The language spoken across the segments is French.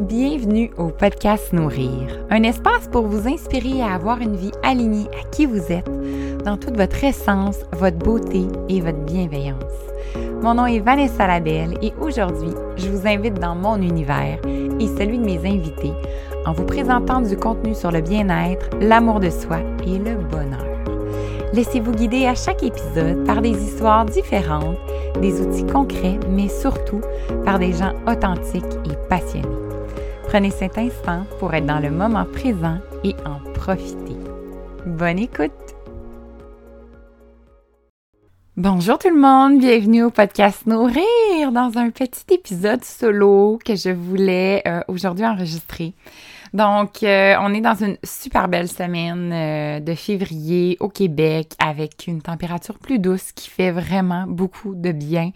Bienvenue au podcast Nourrir, un espace pour vous inspirer à avoir une vie alignée à qui vous êtes, dans toute votre essence, votre beauté et votre bienveillance. Mon nom est Vanessa Labelle et aujourd'hui, je vous invite dans mon univers et celui de mes invités en vous présentant du contenu sur le bien-être, l'amour de soi et le bonheur. Laissez-vous guider à chaque épisode par des histoires différentes, des outils concrets, mais surtout par des gens authentiques et passionnés. Prenez cet instant pour être dans le moment présent et en profiter. Bonne écoute! Bonjour tout le monde, bienvenue au podcast Nourrir dans un petit épisode solo que je voulais euh, aujourd'hui enregistrer. Donc, euh, on est dans une super belle semaine euh, de février au Québec avec une température plus douce qui fait vraiment beaucoup de bien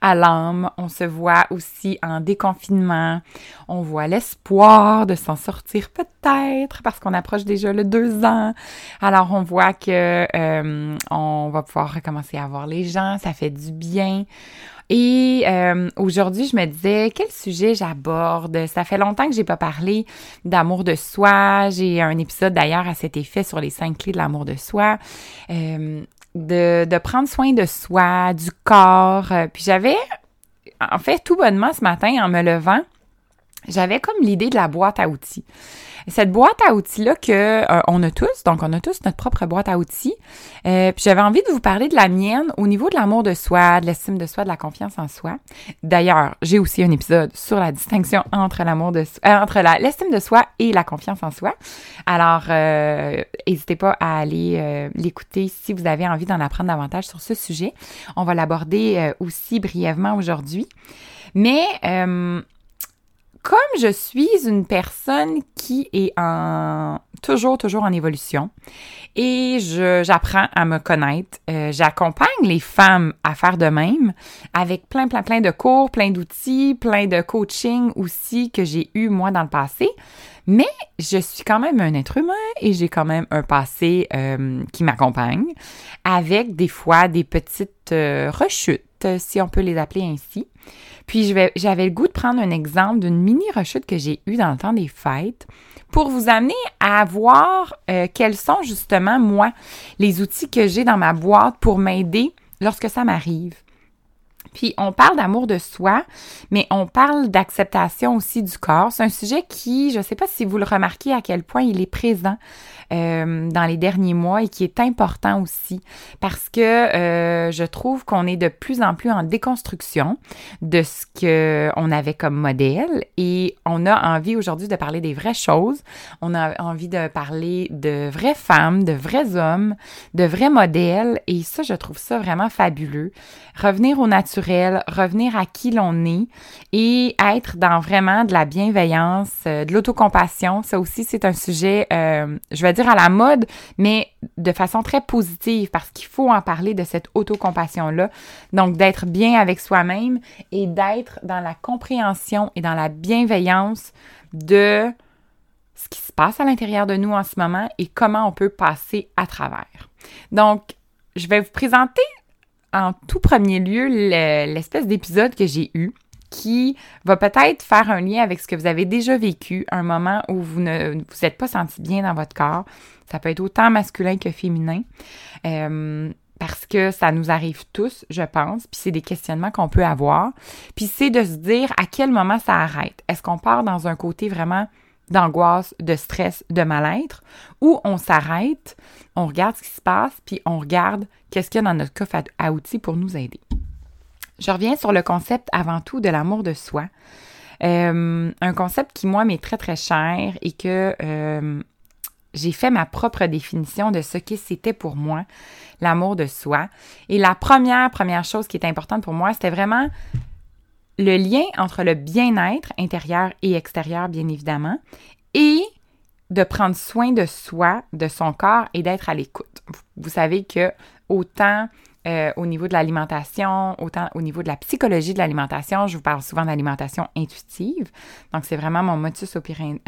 à l'âme. On se voit aussi en déconfinement. On voit l'espoir de s'en sortir peut-être parce qu'on approche déjà le deux ans. Alors, on voit que euh, on va pouvoir recommencer à voir les gens. Ça fait du bien. Et euh, aujourd'hui, je me disais quel sujet j'aborde? Ça fait longtemps que j'ai pas parlé d'amour de soi. J'ai un épisode d'ailleurs à cet effet sur les cinq clés de l'amour de soi. Euh, de, de, prendre soin de soi, du corps. Euh, puis j'avais, en fait, tout bonnement ce matin en me levant, j'avais comme l'idée de la boîte à outils. Cette boîte à outils-là que euh, on a tous, donc on a tous notre propre boîte à outils. Euh, puis j'avais envie de vous parler de la mienne au niveau de l'amour de soi, de l'estime de soi, de la confiance en soi. D'ailleurs, j'ai aussi un épisode sur la distinction entre l'amour de euh, entre l'estime de soi et la confiance en soi. Alors, n'hésitez pas à aller l'écouter si vous avez envie d'en apprendre davantage sur ce sujet. On va l'aborder aussi brièvement aujourd'hui. Mais comme je suis une personne qui est en toujours, toujours en évolution et j'apprends à me connaître, euh, j'accompagne les femmes à faire de même avec plein, plein, plein de cours, plein d'outils, plein de coaching aussi que j'ai eu moi dans le passé. Mais je suis quand même un être humain et j'ai quand même un passé euh, qui m'accompagne avec des fois des petites euh, rechutes, si on peut les appeler ainsi. Puis j'avais le goût de prendre un exemple d'une mini rechute que j'ai eue dans le temps des fêtes pour vous amener à voir euh, quels sont justement, moi, les outils que j'ai dans ma boîte pour m'aider lorsque ça m'arrive. Puis on parle d'amour de soi, mais on parle d'acceptation aussi du corps. C'est un sujet qui, je ne sais pas si vous le remarquez à quel point il est présent euh, dans les derniers mois et qui est important aussi parce que euh, je trouve qu'on est de plus en plus en déconstruction de ce que on avait comme modèle et on a envie aujourd'hui de parler des vraies choses. On a envie de parler de vraies femmes, de vrais hommes, de vrais modèles et ça, je trouve ça vraiment fabuleux. Revenir au naturel, revenir à qui l'on est et être dans vraiment de la bienveillance, euh, de l'autocompassion. Ça aussi, c'est un sujet, euh, je vais à la mode, mais de façon très positive parce qu'il faut en parler de cette autocompassion-là. Donc, d'être bien avec soi-même et d'être dans la compréhension et dans la bienveillance de ce qui se passe à l'intérieur de nous en ce moment et comment on peut passer à travers. Donc, je vais vous présenter en tout premier lieu l'espèce d'épisode que j'ai eu qui va peut-être faire un lien avec ce que vous avez déjà vécu, un moment où vous ne vous êtes pas senti bien dans votre corps. Ça peut être autant masculin que féminin. Euh, parce que ça nous arrive tous, je pense, puis c'est des questionnements qu'on peut avoir. Puis c'est de se dire à quel moment ça arrête. Est-ce qu'on part dans un côté vraiment d'angoisse, de stress, de mal-être, ou on s'arrête, on regarde ce qui se passe, puis on regarde qu'est-ce qu'il y a dans notre coffre à outils pour nous aider. Je reviens sur le concept avant tout de l'amour de soi. Euh, un concept qui, moi, m'est très, très cher et que euh, j'ai fait ma propre définition de ce que c'était pour moi, l'amour de soi. Et la première, première chose qui est importante pour moi, c'était vraiment le lien entre le bien-être intérieur et extérieur, bien évidemment, et de prendre soin de soi, de son corps et d'être à l'écoute. Vous savez que autant euh, au niveau de l'alimentation, autant au niveau de la psychologie de l'alimentation. Je vous parle souvent d'alimentation intuitive. Donc, c'est vraiment mon motus euh,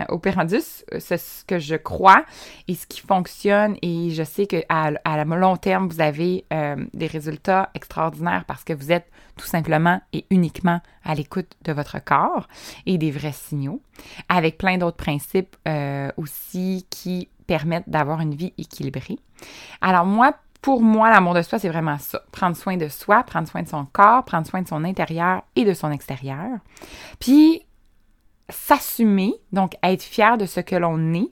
operandus, c'est ce que je crois et ce qui fonctionne. Et je sais qu'à à long terme, vous avez euh, des résultats extraordinaires parce que vous êtes tout simplement et uniquement à l'écoute de votre corps et des vrais signaux, avec plein d'autres principes aussi qui permettent d'avoir une vie équilibrée. Alors moi, pour moi, l'amour de soi, c'est vraiment ça. Prendre soin de soi, prendre soin de son corps, prendre soin de son intérieur et de son extérieur. Puis, s'assumer, donc être fier de ce que l'on est,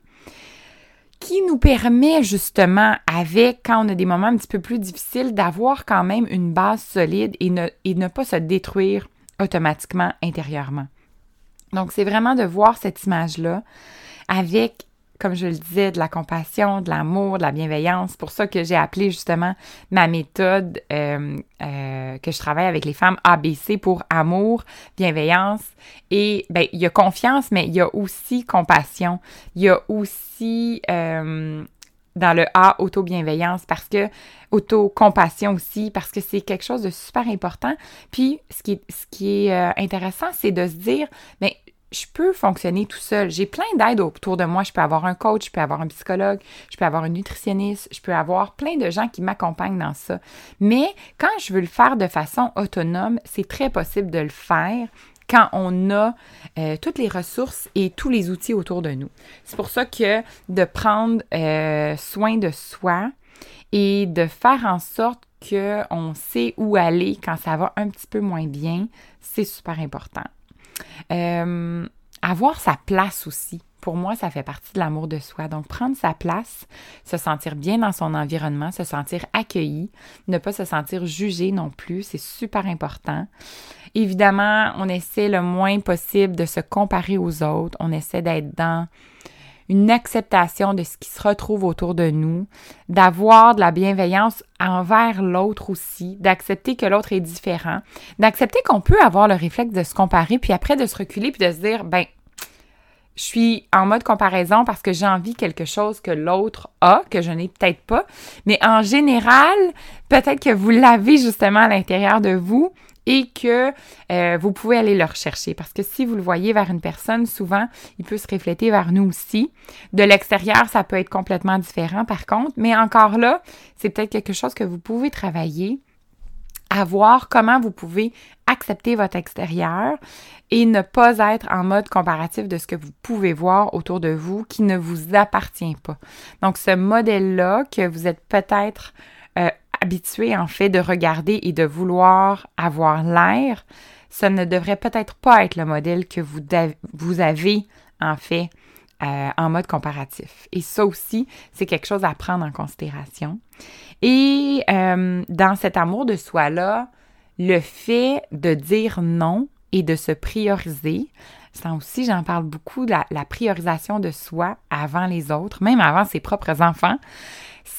qui nous permet justement, avec, quand on a des moments un petit peu plus difficiles, d'avoir quand même une base solide et ne, et ne pas se détruire automatiquement intérieurement. Donc, c'est vraiment de voir cette image-là avec comme je le disais, de la compassion, de l'amour, de la bienveillance. C'est pour ça que j'ai appelé justement ma méthode euh, euh, que je travaille avec les femmes ABC pour amour, bienveillance et ben il y a confiance, mais il y a aussi compassion. Il y a aussi euh, dans le A, auto-bienveillance, parce que auto-compassion aussi, parce que c'est quelque chose de super important. Puis, ce qui ce qui est intéressant, c'est de se dire, mais je peux fonctionner tout seul. J'ai plein d'aides autour de moi. Je peux avoir un coach, je peux avoir un psychologue, je peux avoir un nutritionniste, je peux avoir plein de gens qui m'accompagnent dans ça. Mais quand je veux le faire de façon autonome, c'est très possible de le faire quand on a euh, toutes les ressources et tous les outils autour de nous. C'est pour ça que de prendre euh, soin de soi et de faire en sorte qu'on sait où aller quand ça va un petit peu moins bien, c'est super important. Euh, avoir sa place aussi. Pour moi, ça fait partie de l'amour de soi. Donc, prendre sa place, se sentir bien dans son environnement, se sentir accueilli, ne pas se sentir jugé non plus, c'est super important. Évidemment, on essaie le moins possible de se comparer aux autres. On essaie d'être dans une acceptation de ce qui se retrouve autour de nous, d'avoir de la bienveillance envers l'autre aussi, d'accepter que l'autre est différent, d'accepter qu'on peut avoir le réflexe de se comparer, puis après de se reculer, puis de se dire, ben, je suis en mode comparaison parce que j'ai envie quelque chose que l'autre a, que je n'ai peut-être pas. Mais en général, peut-être que vous l'avez justement à l'intérieur de vous et que euh, vous pouvez aller le rechercher. Parce que si vous le voyez vers une personne, souvent, il peut se refléter vers nous aussi. De l'extérieur, ça peut être complètement différent par contre, mais encore là, c'est peut-être quelque chose que vous pouvez travailler à voir comment vous pouvez accepter votre extérieur et ne pas être en mode comparatif de ce que vous pouvez voir autour de vous qui ne vous appartient pas. Donc ce modèle-là que vous êtes peut-être euh, habitué en fait de regarder et de vouloir avoir l'air, ça ne devrait peut-être pas être le modèle que vous, avez en fait euh, en mode comparatif. Et ça aussi, c'est quelque chose à prendre en considération. Et euh, dans cet amour de soi-là, le fait de dire non et de se prioriser, ça aussi, j'en parle beaucoup, la priorisation de soi avant les autres, même avant ses propres enfants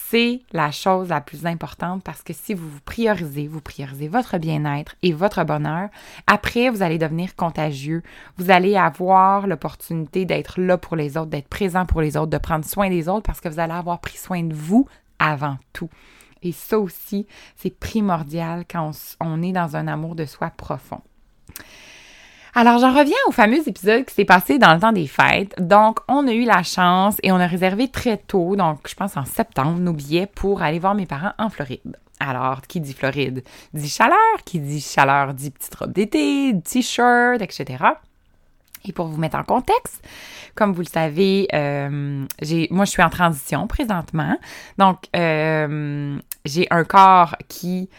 c'est la chose la plus importante parce que si vous vous priorisez, vous priorisez votre bien-être et votre bonheur, après, vous allez devenir contagieux. Vous allez avoir l'opportunité d'être là pour les autres, d'être présent pour les autres, de prendre soin des autres parce que vous allez avoir pris soin de vous avant tout. Et ça aussi, c'est primordial quand on, est dans un amour de soi profond. Alors, j'en reviens au fameux épisode qui s'est passé dans le temps des fêtes. Donc, on a eu la chance et on a réservé très tôt, donc je pense en septembre, nos billets pour aller voir mes parents en Floride. Alors, qui dit Floride dit chaleur, qui dit chaleur dit petite robe d'été, t-shirt, etc. Et pour vous mettre en contexte, comme vous le savez, euh, moi je suis en transition présentement. Donc, euh, j'ai un corps qui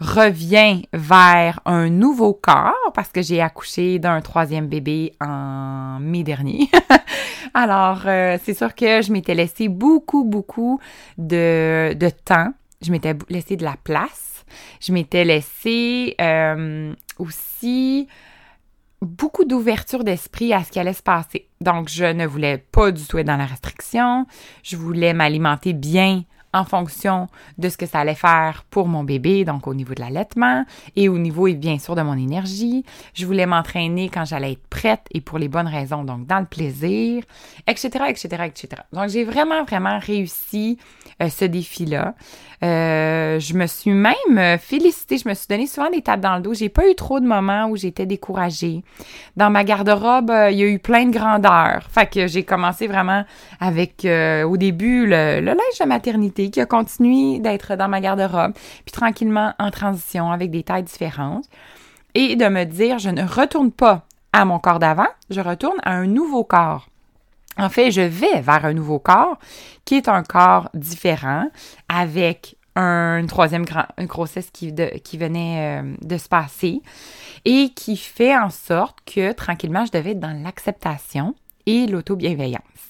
revient vers un nouveau corps parce que j'ai accouché d'un troisième bébé en mai dernier. Alors, euh, c'est sûr que je m'étais laissé beaucoup, beaucoup de, de temps. Je m'étais laissé de la place. Je m'étais laissé euh, aussi beaucoup d'ouverture d'esprit à ce qui allait se passer. Donc, je ne voulais pas du tout être dans la restriction. Je voulais m'alimenter bien en fonction de ce que ça allait faire pour mon bébé, donc au niveau de l'allaitement et au niveau, bien sûr, de mon énergie. Je voulais m'entraîner quand j'allais être prête et pour les bonnes raisons, donc dans le plaisir, etc., etc., etc. Donc, j'ai vraiment, vraiment réussi euh, ce défi-là. Euh, je me suis même félicitée, je me suis donné souvent des tapes dans le dos. J'ai pas eu trop de moments où j'étais découragée. Dans ma garde-robe, euh, il y a eu plein de grandeur. Fait que j'ai commencé vraiment avec, au début, le, le linge de maternité qui a continué d'être dans ma garde-robe, puis tranquillement en transition avec des tailles différentes, et de me dire, je ne retourne pas à mon corps d'avant, je retourne à un nouveau corps. En fait, je vais vers un nouveau corps qui est un corps différent avec une troisième grossesse qui, venait euh, de se passer et qui fait en sorte que tranquillement, je devais être dans l'acceptation et l'auto-bienveillance.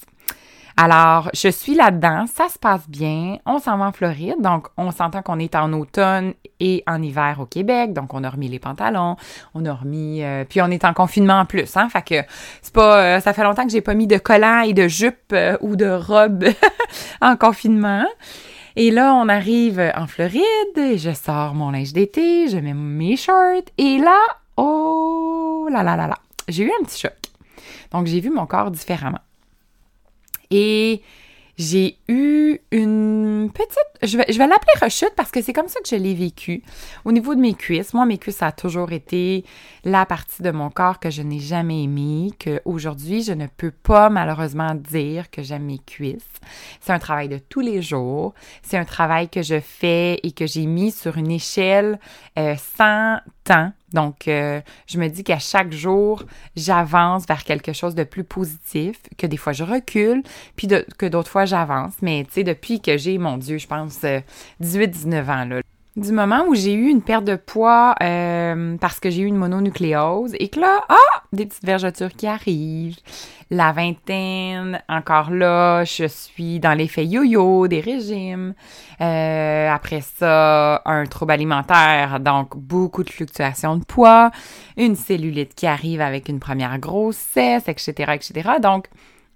Alors, je suis là-dedans, ça se passe bien, on s'en va en Floride, donc on s'entend qu'on est en automne et en hiver au Québec, donc on a remis les pantalons, on a remis, euh, puis on est en confinement en plus, hein, fait que c'est pas, euh, ça fait longtemps que j'ai pas mis de collants et de jupes euh, ou de robes en confinement. Et là, on arrive en Floride, je sors mon linge d'été, je mets mes shorts, et là, oh là là là là, j'ai eu un petit choc. Donc, j'ai vu mon corps différemment. Et j'ai eu une petite, je vais, l'appeler rechute parce que c'est comme ça que je l'ai vécu. Au niveau de mes cuisses, moi, mes cuisses, ça a toujours été la partie de mon corps que je n'ai jamais aimée, qu'aujourd'hui, je ne peux pas malheureusement dire que j'aime mes cuisses. C'est un travail de tous les jours. C'est un travail que je fais et que j'ai mis sur une échelle euh, sans temps donc, euh, je me dis qu'à chaque jour, j'avance vers quelque chose de plus positif, que des fois je recule, puis que d'autres fois j'avance. Mais tu sais, depuis que j'ai, mon Dieu, je pense 18-19 euh, ans, là, du moment où j'ai eu une perte de poids euh, parce que j'ai eu une mononucléose et que là, ah, des petites vergetures qui arrivent. La vingtaine, encore là, je suis dans l'effet yo-yo des régimes. Euh, après ça, un trouble alimentaire, donc beaucoup de fluctuations de poids, une cellulite qui arrive avec une première grossesse, etc., etc. Donc,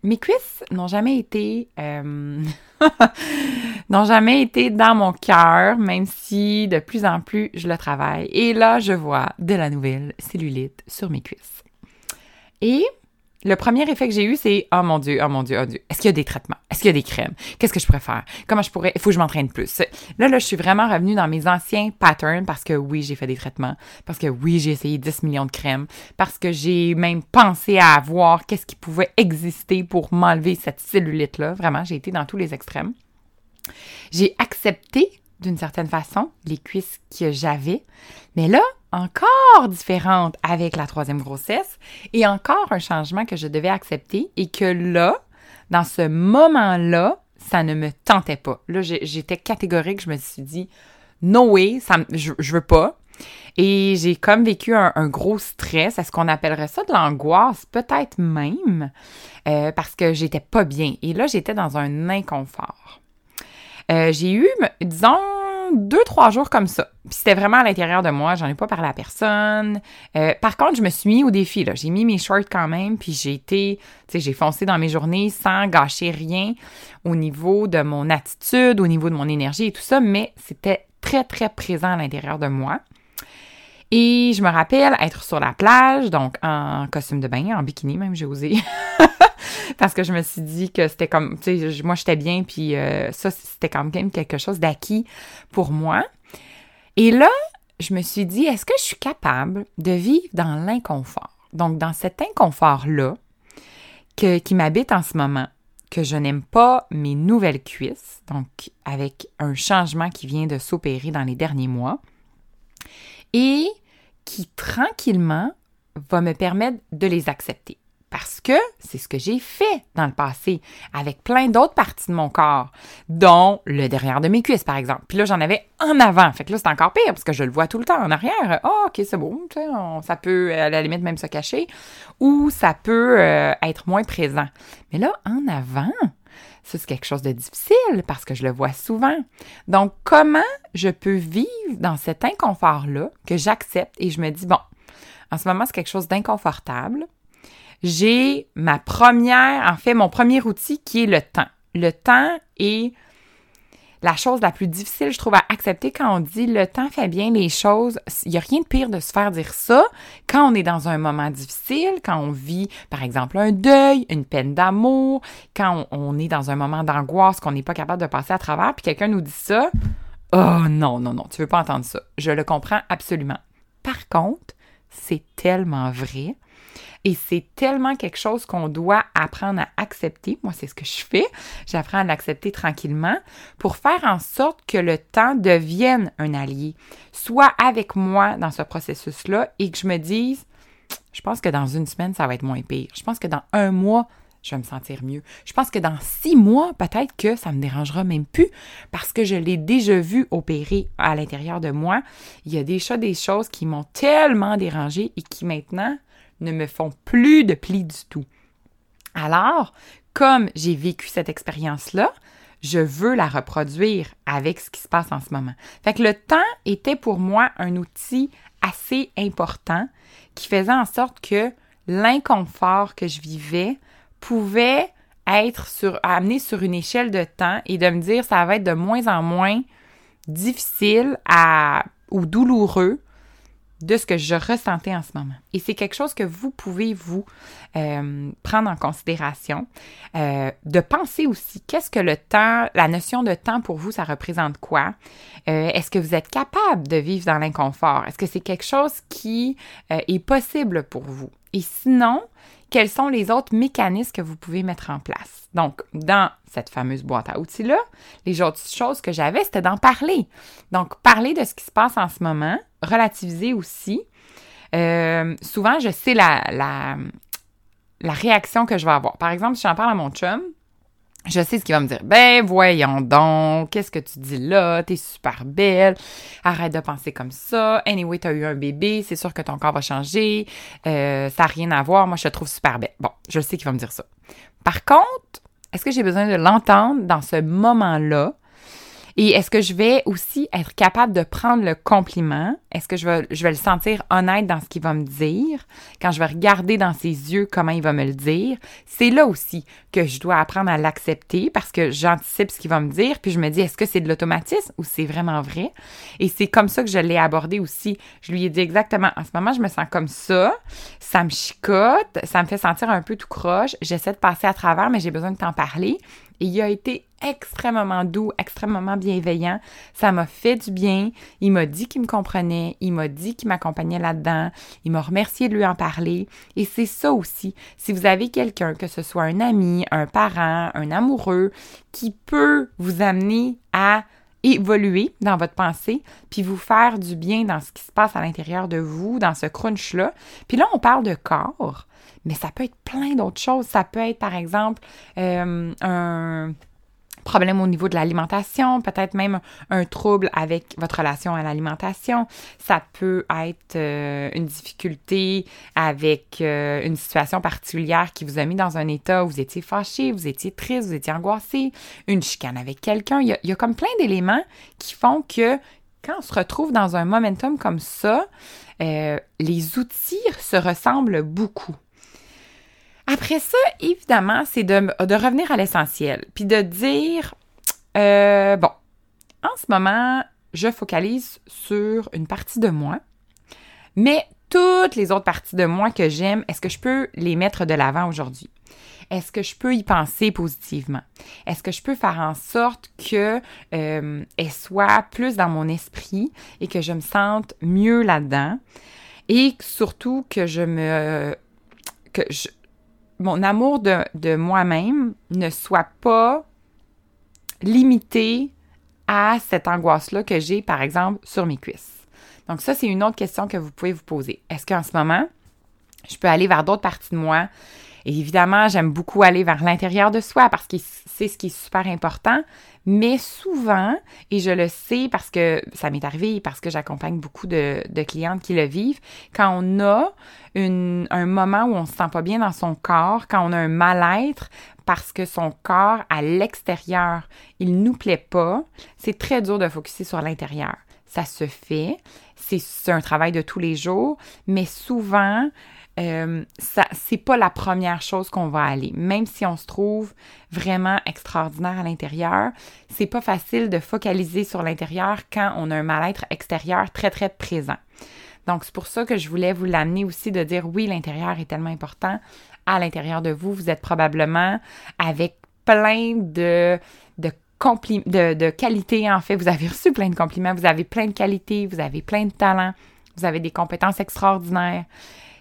mes cuisses n'ont jamais été euh, n'ont jamais été dans mon cœur, même si de plus en plus je le travaille. Et là, je vois de la nouvelle cellulite sur mes cuisses. Et le premier effet que j'ai eu, c'est oh mon Dieu, oh mon Dieu, oh Dieu. Est-ce qu'il y a des traitements? Est-ce qu'il y a des crèmes? Qu'est-ce que je pourrais faire? Comment je pourrais? Il faut que je m'entraîne plus. Là, là, je suis vraiment revenue dans mes anciens patterns parce que oui, j'ai fait des traitements. Parce que oui, j'ai essayé 10 millions de crèmes. Parce que j'ai même pensé à voir qu'est-ce qui pouvait exister pour m'enlever cette cellulite-là. Vraiment, j'ai été dans tous les extrêmes. J'ai accepté d'une certaine façon les cuisses que j'avais. Mais là, encore différente avec la troisième grossesse et encore un changement que je devais accepter et que là, dans ce moment-là, ça ne me tentait pas. Là, j'étais catégorique, je me suis dit, no way, ça, je, je veux pas. Et j'ai comme vécu un, gros stress, est-ce qu'on appellerait ça de l'angoisse, peut-être même, euh, parce que j'étais pas bien. Et là, j'étais dans un inconfort. Euh, j'ai eu, disons, deux, trois jours comme ça. Puis c'était vraiment à l'intérieur de moi, j'en ai pas parlé à personne. Euh, par contre, je me suis mis au défi, là. J'ai mis mes shorts quand même, puis j'ai été, tu sais, j'ai foncé dans mes journées sans gâcher rien au niveau de mon attitude, au niveau de mon énergie et tout ça, mais c'était très, très présent à l'intérieur de moi. Et je me rappelle être sur la plage, donc en costume de bain, en bikini même, j'ai osé. Parce que je me suis dit que c'était comme, tu sais, moi j'étais bien, puis euh, ça, c'était quand même quelque chose d'acquis pour moi. Et là, je me suis dit, est-ce que je suis capable de vivre dans l'inconfort? Donc, dans cet inconfort-là, qui m'habite en ce moment, que je n'aime pas mes nouvelles cuisses, donc avec un changement qui vient de s'opérer dans les derniers mois, et qui tranquillement va me permettre de les accepter. Parce que c'est ce que j'ai fait dans le passé avec plein d'autres parties de mon corps, dont le derrière de mes cuisses, par exemple. Puis là, j'en avais en avant. Fait que là, c'est encore pire parce que je le vois tout le temps en arrière. oh, OK, c'est bon. ça peut, à la limite, même se cacher. Ou ça peut euh, être moins présent. Mais là, en avant, ça, c'est quelque chose de difficile parce que je le vois souvent. Donc, comment je peux vivre dans cet inconfort-là que j'accepte et je me dis, bon, en ce moment, c'est quelque chose d'inconfortable j'ai ma première, en fait, mon premier outil qui est le temps. Le temps et la chose la plus difficile, je trouve, à accepter quand on dit le temps fait bien les choses. Il n'y a rien de pire de se faire dire ça quand on est dans un moment difficile, quand on vit, par exemple, un deuil, une peine d'amour, quand on, est dans un moment d'angoisse qu'on n'est pas capable de passer à travers, puis quelqu'un nous dit ça. Oh non, non, non, tu veux pas entendre ça. Je le comprends absolument. Par contre, c'est tellement vrai et c'est tellement quelque chose qu'on doit apprendre à accepter. Moi, c'est ce que je fais. J'apprends à l'accepter tranquillement pour faire en sorte que le temps devienne un allié, soit avec moi dans ce processus-là et que je me dise, je pense que dans une semaine, ça va être moins pire. Je pense que dans un mois, je vais me sentir mieux. Je pense que dans six mois, peut-être que ça me dérangera même plus parce que je l'ai déjà vu opérer à l'intérieur de moi. Il y a déjà des choses qui m'ont tellement dérangé et qui maintenant ne me font plus de plis du tout. Alors, comme j'ai vécu cette expérience-là, je veux la reproduire avec ce qui se passe en ce moment. Fait que le temps était pour moi un outil assez important qui faisait en sorte que l'inconfort que je vivais pouvait être sur, amené sur une échelle de temps et de me dire ça va être de moins en moins difficile ou douloureux de ce que je ressentais en ce moment. Et c'est quelque chose que vous pouvez vous euh, prendre en considération, euh, de penser aussi qu'est-ce que le temps, la notion de temps pour vous, ça représente quoi? Euh, est-ce que vous êtes capable de vivre dans l'inconfort? Est-ce que c'est quelque chose qui est possible pour vous? Et sinon, quels sont les autres mécanismes que vous pouvez mettre en place. Donc, dans cette fameuse boîte à outils-là, les autres choses que j'avais, c'était d'en parler. Donc, parler de ce qui se passe en ce moment, relativiser aussi. Euh, souvent, je sais la, la, la réaction que je vais avoir. Par exemple, si j'en parle à mon chum, je sais ce qu'il va me dire. Ben voyons donc, qu'est-ce que tu dis là? T'es super belle. Arrête de penser comme ça. Anyway, t'as eu un bébé, c'est sûr que ton corps va changer. Euh, ça n'a rien à voir. Moi, je te trouve super belle. Bon, je sais qu'il va me dire ça. Par contre, est-ce que j'ai besoin de l'entendre dans ce moment-là? Et est-ce que je vais aussi être capable de prendre le compliment? Est-ce que je vais, le sentir honnête dans ce qu'il va me dire? Quand je vais regarder dans ses yeux comment il va me le dire, c'est là aussi que je dois apprendre à l'accepter parce que j'anticipe ce qu'il va me dire, puis je me dis, est-ce que c'est de l'automatisme ou c'est vraiment vrai? Et c'est comme ça que je l'ai abordé aussi. Je lui ai dit exactement, en ce moment, je me sens comme ça, ça me chicote, ça me fait sentir un peu tout croche, j'essaie de passer à travers, mais j'ai besoin de t'en parler. Il a été extrêmement doux, extrêmement bienveillant. Ça m'a fait du bien. Il m'a dit qu'il me comprenait. Il m'a dit qu'il m'accompagnait là-dedans. Il m'a remercié de lui en parler. Et c'est ça aussi. Si vous avez quelqu'un, que ce soit un ami, un parent, un amoureux, qui peut vous amener à évoluer dans votre pensée, puis vous faire du bien dans ce qui se passe à l'intérieur de vous, dans ce crunch-là. Puis là, on parle de corps, mais ça peut être plein d'autres choses. Ça peut être, par exemple, euh, un problème au niveau de l'alimentation, peut-être même un trouble avec votre relation à l'alimentation. Ça peut être euh, une difficulté avec euh, une situation particulière qui vous a mis dans un état où vous étiez fâché, vous étiez triste, vous étiez angoissé, une chicane avec quelqu'un. Il, il y, a, comme plein d'éléments qui font que quand on se retrouve dans un momentum comme ça, les outils se ressemblent beaucoup. Après ça, évidemment, c'est de, revenir à l'essentiel, puis de dire, euh, bon, en ce moment, je focalise sur une partie de moi, mais toutes les autres parties de moi que j'aime, est-ce que je peux les mettre de l'avant aujourd'hui? Est-ce que je peux y penser positivement? Est-ce que je peux faire en sorte que euh, soit plus dans mon esprit et que je me sente mieux là-dedans? Et surtout que je me que je, mon amour de, moi-même ne soit pas limité à cette angoisse-là que j'ai, par exemple, sur mes cuisses. Donc ça, c'est une autre question que vous pouvez vous poser. Est-ce qu'en ce moment, je peux aller vers d'autres parties de moi? Et évidemment, j'aime beaucoup aller vers l'intérieur de soi parce que c'est ce qui est super important. Mais souvent, et je le sais parce que ça m'est arrivé, parce que j'accompagne beaucoup de, clientes qui le vivent, quand on a un moment où on se sent pas bien dans son corps, quand on a un mal-être parce que son corps à l'extérieur, il nous plaît pas, c'est très dur de focuser sur l'intérieur. Ça se fait, c'est un travail de tous les jours, mais souvent, euh, ça c'est pas la première chose qu'on va aller. Même si on se trouve vraiment extraordinaire à l'intérieur, c'est pas facile de focaliser sur l'intérieur quand on a un mal-être extérieur très très présent. Donc c'est pour ça que je voulais vous l'amener aussi de dire oui, l'intérieur est tellement important. À l'intérieur de vous, vous êtes probablement avec plein de de de, de qualités, en fait. Vous avez reçu plein de compliments, vous avez plein de qualités, vous avez plein de talents, vous avez des compétences extraordinaires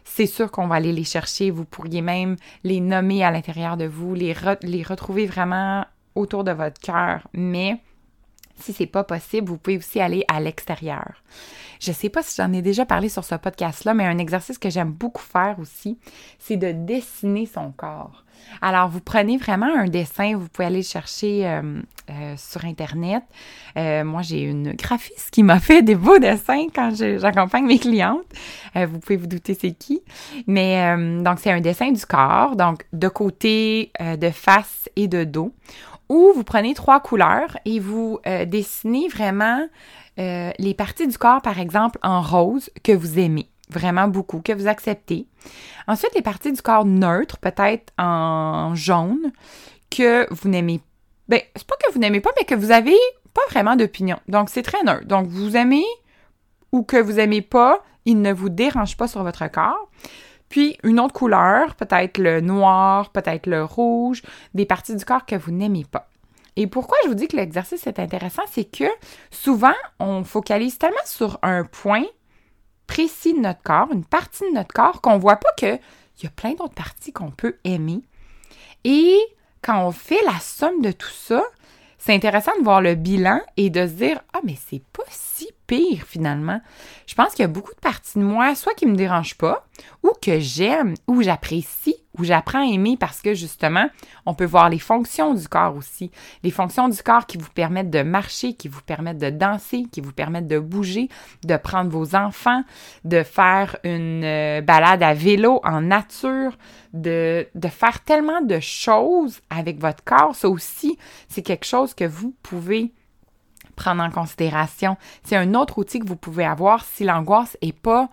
c'est sûr qu'on va aller les chercher. Vous pourriez même les nommer à l'intérieur de vous, les, retrouver vraiment autour de votre cœur. Mais si c'est pas possible, vous pouvez aussi aller à l'extérieur. Je sais pas si j'en ai déjà parlé sur ce podcast-là, mais un exercice que j'aime beaucoup faire aussi, c'est de dessiner son corps. Alors, vous prenez vraiment un dessin, vous pouvez aller le chercher euh, euh, sur Internet. Euh, moi, j'ai une graphiste qui m'a fait des beaux dessins quand j'accompagne mes clientes. vous pouvez vous douter c'est qui. Mais donc, c'est un dessin du corps, donc de côté, de face et de dos, où vous prenez trois couleurs et vous dessinez vraiment les parties du corps, par exemple, en rose que vous aimez vraiment beaucoup, que vous acceptez. Ensuite, les parties du corps neutres, peut-être en jaune, que vous n'aimez pas. Ben, c'est pas que vous n'aimez pas, mais que vous avez pas vraiment d'opinion. Donc, c'est très neutre. Donc, vous aimez ou que vous aimez pas, il ne vous dérange pas sur votre corps. Puis, une autre couleur, peut-être le noir, peut-être le rouge, des parties du corps que vous n'aimez pas. Et pourquoi je vous dis que l'exercice est intéressant, c'est que souvent, on focalise tellement sur un point précis de notre corps, une partie de notre corps qu'on voit pas qu'il y a plein d'autres parties qu'on peut aimer. Et quand on fait la somme de tout ça, c'est intéressant de voir le bilan et de se dire Ah, mais c'est pas si pire finalement. Je pense qu'il y a beaucoup de parties de moi, soit qui me dérangent pas, ou que j'aime, ou j'apprécie, ou j'apprends à aimer parce que justement, on peut voir les fonctions du corps aussi. Les fonctions du corps qui vous permettent de marcher, qui vous permettent de danser, qui vous permettent de bouger, de prendre vos enfants, de faire une euh, balade à vélo en nature, de, de faire tellement de choses avec votre corps. Ça aussi, c'est quelque chose que vous pouvez prendre en considération. C'est un autre outil que vous pouvez avoir si l'angoisse est pas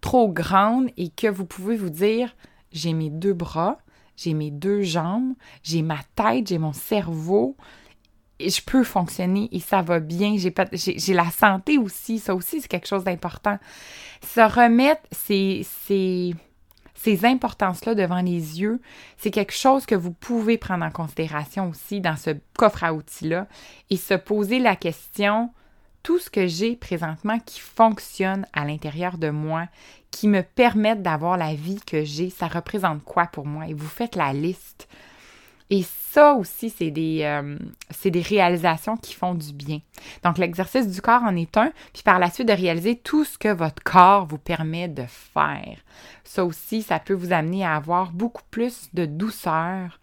trop grande et que vous pouvez vous dire j'ai mes deux bras, j'ai mes deux jambes, j'ai ma tête, j'ai mon cerveau, et je peux fonctionner et ça va bien, j'ai, la santé aussi, ça aussi c'est quelque chose d'important. Se remettre ces, ces, ces importances-là devant les yeux, c'est quelque chose que vous pouvez prendre en considération aussi dans ce coffre à outils-là et se poser la question, tout ce que j'ai présentement qui fonctionne à l'intérieur de moi, qui me permettent d'avoir la vie que j'ai, ça représente quoi pour moi? Et vous faites la liste. Et ça aussi, c'est des, euh, des réalisations qui font du bien. Donc, l'exercice du corps en est un, puis par la suite de réaliser tout ce que votre corps vous permet de faire. Ça aussi, ça peut vous amener à avoir beaucoup plus de douceur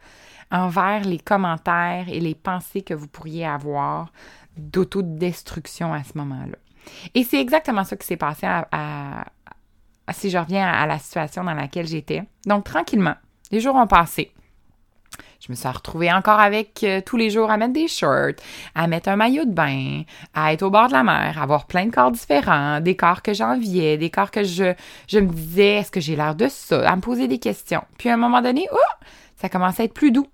envers les commentaires et les pensées que vous pourriez avoir d'autodestruction à ce moment-là. Et c'est exactement ça qui s'est passé à, si je reviens à, la situation dans laquelle j'étais. Donc, tranquillement, les jours ont passé. Je me suis retrouvée encore avec euh, tous les jours à mettre des shirts, à mettre un maillot de bain, à être au bord de la mer, à avoir plein de corps différents, des corps que j'enviais, des corps que je, je me disais, est-ce que j'ai l'air de ça, à me poser des questions. Puis à un moment donné, oh, ça commence à être plus doux.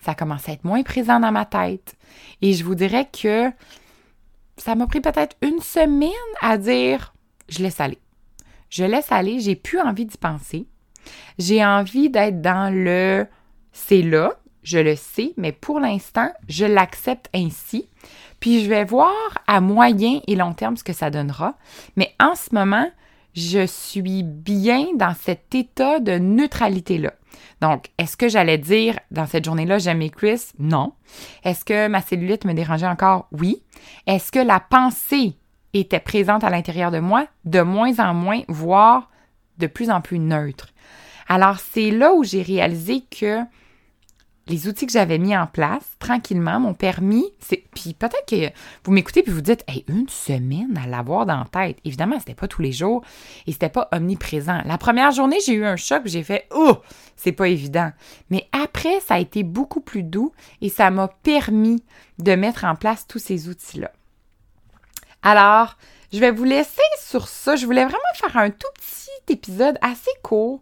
Ça commence à être moins présent dans ma tête. Et je vous dirais que ça m'a pris peut-être une semaine à dire, je laisse aller je laisse aller, j'ai plus envie d'y penser. J'ai envie d'être dans le c'est là, je le sais, mais pour l'instant, je l'accepte ainsi. Puis je vais voir à moyen et long terme ce que ça donnera. Mais en ce moment, je suis bien dans cet état de neutralité-là. Donc, est-ce que j'allais dire dans cette journée-là, j'aime mes cuisses? Non. Est-ce que ma cellulite me dérangeait encore? Oui. Est-ce que la pensée était présente à l'intérieur de moi, de moins en moins, voire de plus en plus neutre. Alors, c'est là où j'ai réalisé que les outils que j'avais mis en place tranquillement m'ont permis, puis peut-être que vous m'écoutez puis vous dites, hey, une semaine à l'avoir dans la tête. Évidemment, c'était pas tous les jours et c'était pas omniprésent. La première journée, j'ai eu un choc, j'ai fait, oh, c'est pas évident. Mais après, ça a été beaucoup plus doux et ça m'a permis de mettre en place tous ces outils-là. Alors, Je vais vous laisser sur ça. Je voulais vraiment faire un tout petit épisode assez court,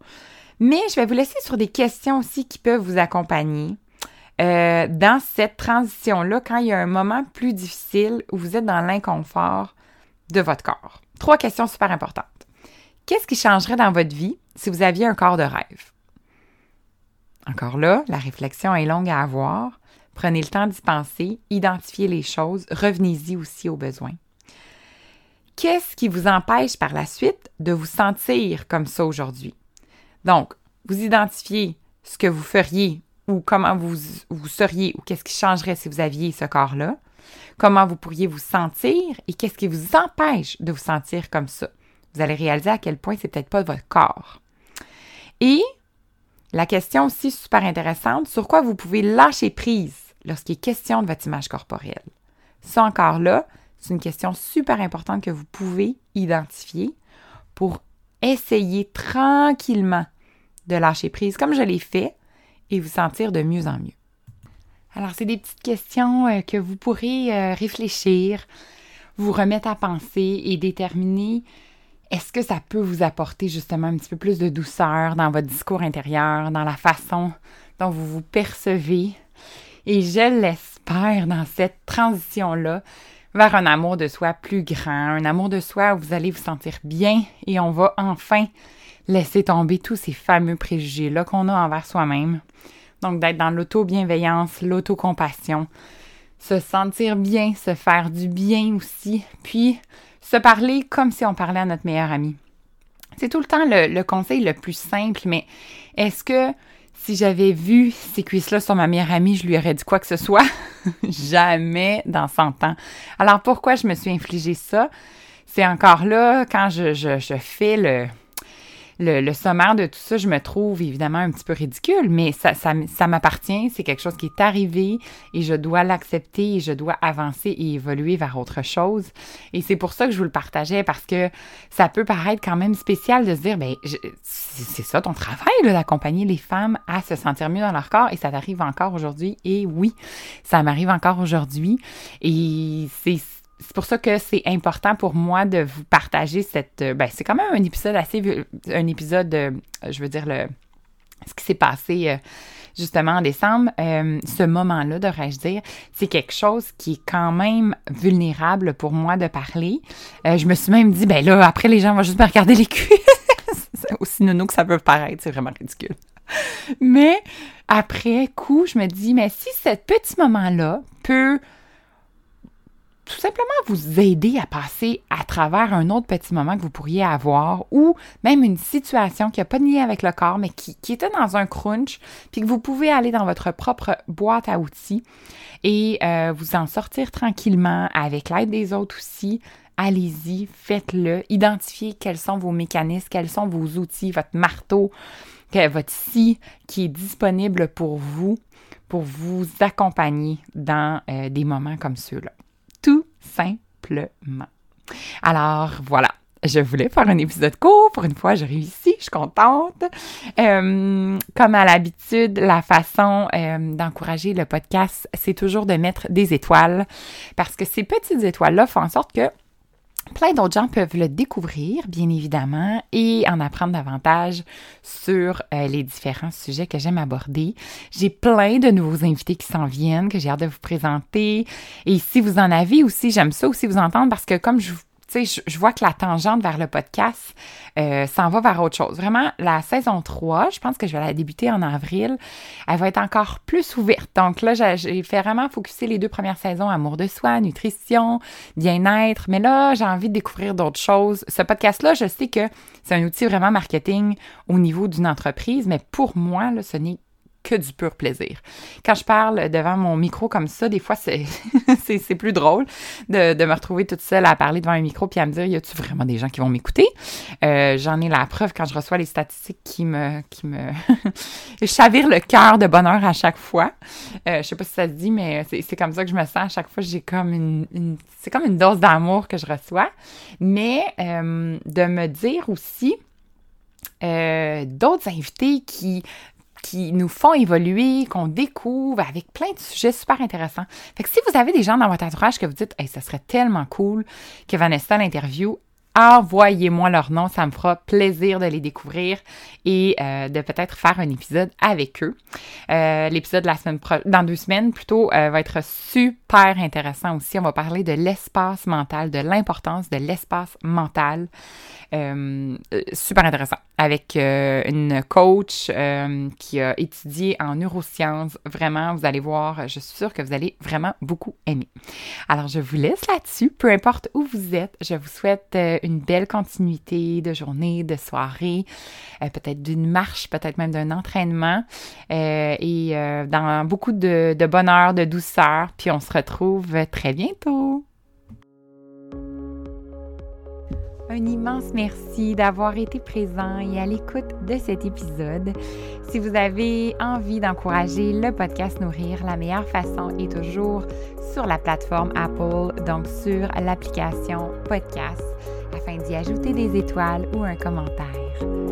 mais je vais vous laisser sur des questions aussi qui peuvent vous accompagner. Euh, dans cette transition-là, quand il y a un moment plus difficile où vous êtes dans l'inconfort de votre corps. Trois questions super importantes. Qu'est-ce qui changerait dans votre vie si vous aviez un corps de rêve? Encore là, la réflexion est longue à avoir. Prenez le temps d'y penser, identifiez les choses, revenez-y aussi aux besoins. Qu'est-ce qui vous empêche par la suite de vous sentir comme ça aujourd'hui? Donc, vous identifiez ce que vous feriez ou comment vous, vous seriez ou qu'est-ce qui changerait si vous aviez ce corps-là, comment vous pourriez vous sentir et qu'est-ce qui vous empêche de vous sentir comme ça? Vous allez réaliser à quel point c'est peut-être pas votre corps. Et la question aussi super intéressante, sur quoi vous pouvez lâcher prise lorsqu'il est question de votre image corporelle? Ça encore là, c'est une question super importante que vous pouvez identifier pour essayer tranquillement de lâcher prise comme je l'ai fait et vous sentir de mieux en mieux. Alors, c'est des petites questions euh, que vous pourrez euh, réfléchir, vous remettre à penser et déterminer est-ce que ça peut vous apporter justement un petit peu plus de douceur dans votre discours intérieur, dans la façon dont vous vous percevez? Et je l'espère dans cette transition-là vers un amour de soi plus grand, un amour de soi où vous allez vous sentir bien et on va enfin laisser tomber tous ces fameux préjugés-là qu'on a envers soi-même. Donc d'être dans l'auto-bienveillance, l'auto-compassion, se sentir bien, se faire du bien aussi, puis se parler comme si on parlait à notre meilleur ami. C'est tout le temps le, conseil le plus simple, mais est-ce que si j'avais vu ces cuisses-là sur ma meilleure amie, je lui aurais dit quoi que ce soit? Jamais dans 100 ans. Alors pourquoi je me suis infligé ça? C'est encore là, quand je, je, je fais le, le, sommaire de tout ça, je me trouve évidemment un petit peu ridicule, mais ça, ça, m'appartient, c'est quelque chose qui est arrivé et je dois l'accepter et je dois avancer et évoluer vers autre chose. Et c'est pour ça que je vous le partageais parce que ça peut paraître quand même spécial de se dire, ben, c'est ça ton travail, d'accompagner les femmes à se sentir mieux dans leur corps et ça t'arrive encore aujourd'hui. Et oui, ça m'arrive encore aujourd'hui et c'est c'est pour ça que c'est important pour moi de vous partager cette. Euh, ben, c'est quand même un épisode assez. Un épisode, euh, je veux dire, le, ce qui s'est passé euh, justement en décembre. ce moment-là, devrais-je dire, c'est quelque chose qui est quand même vulnérable pour moi de parler. je me suis même dit, ben là, après, les gens vont juste me regarder les cuisses. c'est aussi nono que ça peut paraître, c'est vraiment ridicule. Mais après coup, je me dis, mais si ce petit moment-là peut tout simplement vous aider à passer à travers un autre petit moment que vous pourriez avoir ou même une situation qui n'a pas de lien avec le corps, mais qui, était dans un crunch, puis que vous pouvez aller dans votre propre boîte à outils et euh, vous en sortir tranquillement avec l'aide des autres aussi. Allez-y, faites-le, identifiez quels sont vos mécanismes, quels sont vos outils, votre marteau, votre scie qui est disponible pour vous, pour vous accompagner dans euh, des moments comme ceux-là simplement. Alors voilà, je voulais faire un épisode court. Pour une fois, j'ai réussi, je suis contente. Euh, comme à l'habitude, la façon euh, d'encourager le podcast, c'est toujours de mettre des étoiles parce que ces petites étoiles-là font en sorte que Plein d'autres gens peuvent le découvrir, bien évidemment, et en apprendre davantage sur euh, les différents sujets que j'aime aborder. J'ai plein de nouveaux invités qui s'en viennent, que j'ai hâte de vous présenter. Et si vous en avez aussi, j'aime ça aussi vous entendre parce que comme je vous tu sais, je, vois que la tangente vers le podcast euh, s'en va vers autre chose. Vraiment, la saison 3, je pense que je vais la débuter en avril, elle va être encore plus ouverte. Donc là, j'ai fait vraiment focuser les deux premières saisons amour de soi, nutrition, bien-être. Mais là, j'ai envie de découvrir d'autres choses. Ce podcast-là, je sais que c'est un outil vraiment marketing au niveau d'une entreprise, mais pour moi, là, ce n'est que du pur plaisir. Quand je parle devant mon micro comme ça, des fois, c'est, plus drôle de, me retrouver toute seule à parler devant un micro puis à me dire, y a-tu vraiment des gens qui vont m'écouter? Euh, j'en ai la preuve quand je reçois les statistiques qui me, qui me chavire le cœur de bonheur à chaque fois. Euh, je sais pas si ça se dit, mais c'est, comme ça que je me sens à chaque fois. J'ai comme une, c'est comme une dose d'amour que je reçois. Mais euh, de me dire aussi, d'autres invités qui qui nous font évoluer, qu'on découvre avec plein de sujets super intéressants. Fait que si vous avez des gens dans votre entourage que vous dites, hey, ça serait tellement cool que Vanessa l'interview, envoyez-moi leur nom, ça me fera plaisir de les découvrir et euh, de peut-être faire un épisode avec eux. Euh, l'épisode dans deux semaines plutôt euh, va être super intéressant aussi. On va parler de l'espace mental, de l'importance de l'espace mental. super intéressant avec une coach qui a étudié en neurosciences. Vraiment, vous allez voir, je suis sûre que vous allez vraiment beaucoup aimer. Alors, je vous laisse là-dessus. Peu importe où vous êtes, je vous souhaite une belle continuité de journée, de soirée, euh, peut-être d'une marche, peut-être même d'un entraînement euh, et euh, dans beaucoup de bonheur, de douceur. Puis on se retrouve très bientôt. Un immense merci d'avoir été présent et à l'écoute de cet épisode. Si vous avez envie d'encourager le podcast Nourrir, la meilleure façon est toujours sur la plateforme Apple, donc sur l'application podcast d'y ajouter des étoiles ou un commentaire.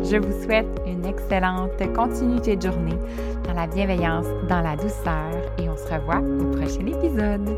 Je vous souhaite une excellente continuité de journée dans la bienveillance, dans la douceur et on se revoit au prochain épisode.